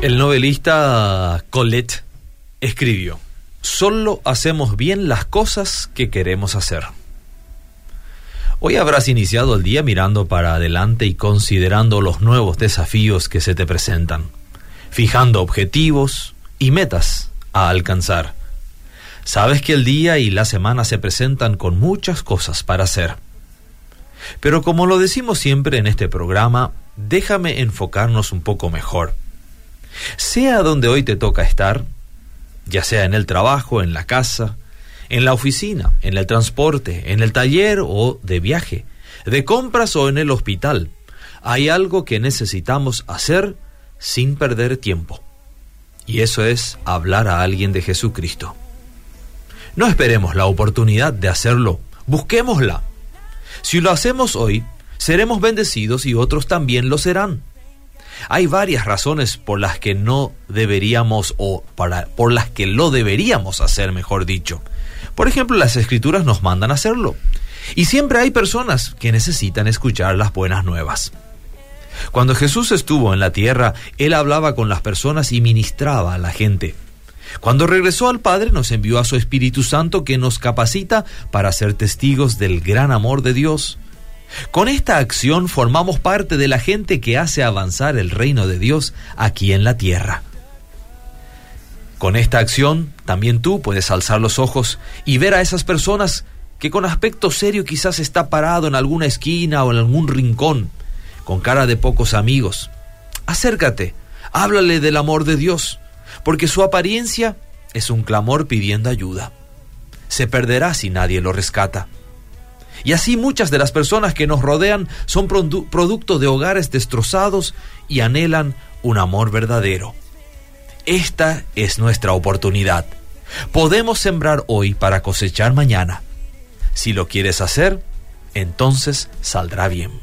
El novelista Colette escribió, Solo hacemos bien las cosas que queremos hacer. Hoy habrás iniciado el día mirando para adelante y considerando los nuevos desafíos que se te presentan, fijando objetivos y metas a alcanzar. Sabes que el día y la semana se presentan con muchas cosas para hacer. Pero como lo decimos siempre en este programa, déjame enfocarnos un poco mejor sea donde hoy te toca estar, ya sea en el trabajo, en la casa, en la oficina, en el transporte, en el taller o de viaje, de compras o en el hospital, hay algo que necesitamos hacer sin perder tiempo. Y eso es hablar a alguien de Jesucristo. No esperemos la oportunidad de hacerlo, busquémosla. Si lo hacemos hoy, seremos bendecidos y otros también lo serán. Hay varias razones por las que no deberíamos o para, por las que lo deberíamos hacer, mejor dicho. Por ejemplo, las escrituras nos mandan a hacerlo. Y siempre hay personas que necesitan escuchar las buenas nuevas. Cuando Jesús estuvo en la tierra, Él hablaba con las personas y ministraba a la gente. Cuando regresó al Padre nos envió a su Espíritu Santo que nos capacita para ser testigos del gran amor de Dios. Con esta acción formamos parte de la gente que hace avanzar el reino de Dios aquí en la tierra. Con esta acción también tú puedes alzar los ojos y ver a esas personas que con aspecto serio quizás está parado en alguna esquina o en algún rincón, con cara de pocos amigos. Acércate, háblale del amor de Dios, porque su apariencia es un clamor pidiendo ayuda. Se perderá si nadie lo rescata. Y así muchas de las personas que nos rodean son producto de hogares destrozados y anhelan un amor verdadero. Esta es nuestra oportunidad. Podemos sembrar hoy para cosechar mañana. Si lo quieres hacer, entonces saldrá bien.